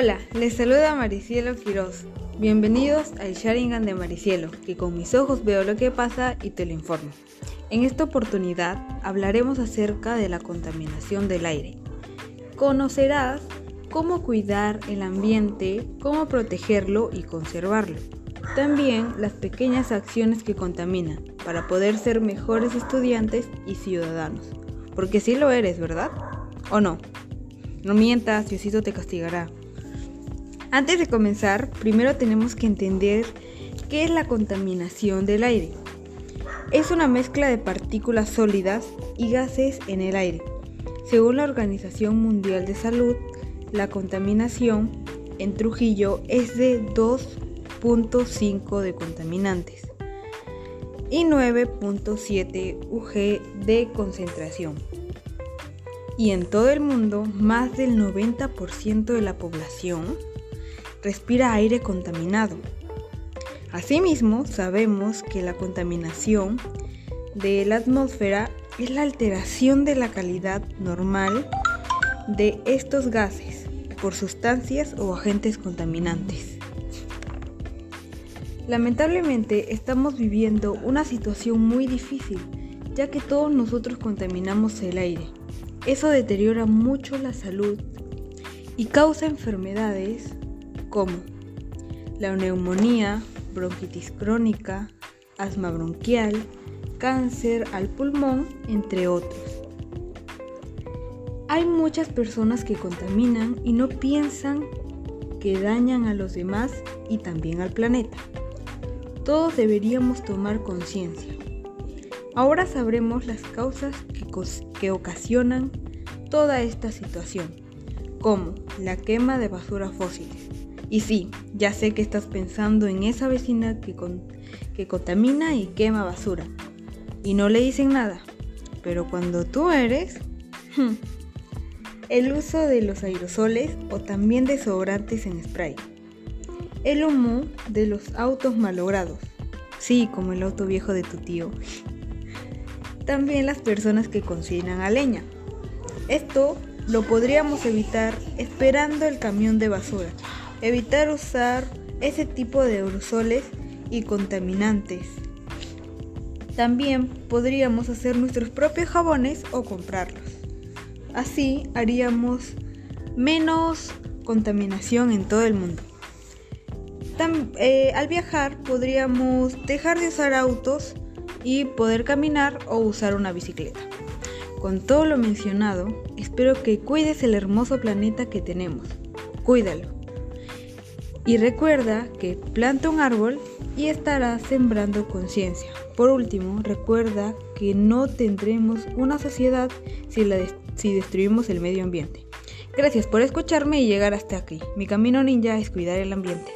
Hola, les saluda Maricielo Quiroz. Bienvenidos al Sharingan de Maricielo, que con mis ojos veo lo que pasa y te lo informo. En esta oportunidad hablaremos acerca de la contaminación del aire. Conocerás cómo cuidar el ambiente, cómo protegerlo y conservarlo. También las pequeñas acciones que contaminan para poder ser mejores estudiantes y ciudadanos. Porque sí lo eres, ¿verdad? ¿O no? No mientas, Diosito te castigará. Antes de comenzar, primero tenemos que entender qué es la contaminación del aire. Es una mezcla de partículas sólidas y gases en el aire. Según la Organización Mundial de Salud, la contaminación en Trujillo es de 2.5 de contaminantes y 9.7 UG de concentración. Y en todo el mundo, más del 90% de la población respira aire contaminado. Asimismo, sabemos que la contaminación de la atmósfera es la alteración de la calidad normal de estos gases por sustancias o agentes contaminantes. Lamentablemente estamos viviendo una situación muy difícil, ya que todos nosotros contaminamos el aire. Eso deteriora mucho la salud y causa enfermedades como la neumonía, bronquitis crónica, asma bronquial, cáncer al pulmón, entre otros. Hay muchas personas que contaminan y no piensan que dañan a los demás y también al planeta todos deberíamos tomar conciencia. Ahora sabremos las causas que, ocasionan toda esta situación, como la quema de basura fósiles. Y sí, ya sé que estás pensando en esa vecina que, que contamina y quema basura. Y no le dicen nada. Pero cuando tú eres... Hmm, el uso de los aerosoles o también desodorantes en spray el humo de los autos malogrados. Sí, como el auto viejo de tu tío. También las personas que cocinan a leña. Esto lo podríamos evitar esperando el camión de basura. Evitar usar ese tipo de aerosoles y contaminantes. También podríamos hacer nuestros propios jabones o comprarlos. Así haríamos menos contaminación en todo el mundo. Eh, al viajar podríamos dejar de usar autos y poder caminar o usar una bicicleta. Con todo lo mencionado, espero que cuides el hermoso planeta que tenemos. Cuídalo. Y recuerda que planta un árbol y estarás sembrando conciencia. Por último, recuerda que no tendremos una sociedad si, si destruimos el medio ambiente. Gracias por escucharme y llegar hasta aquí. Mi camino ninja es cuidar el ambiente.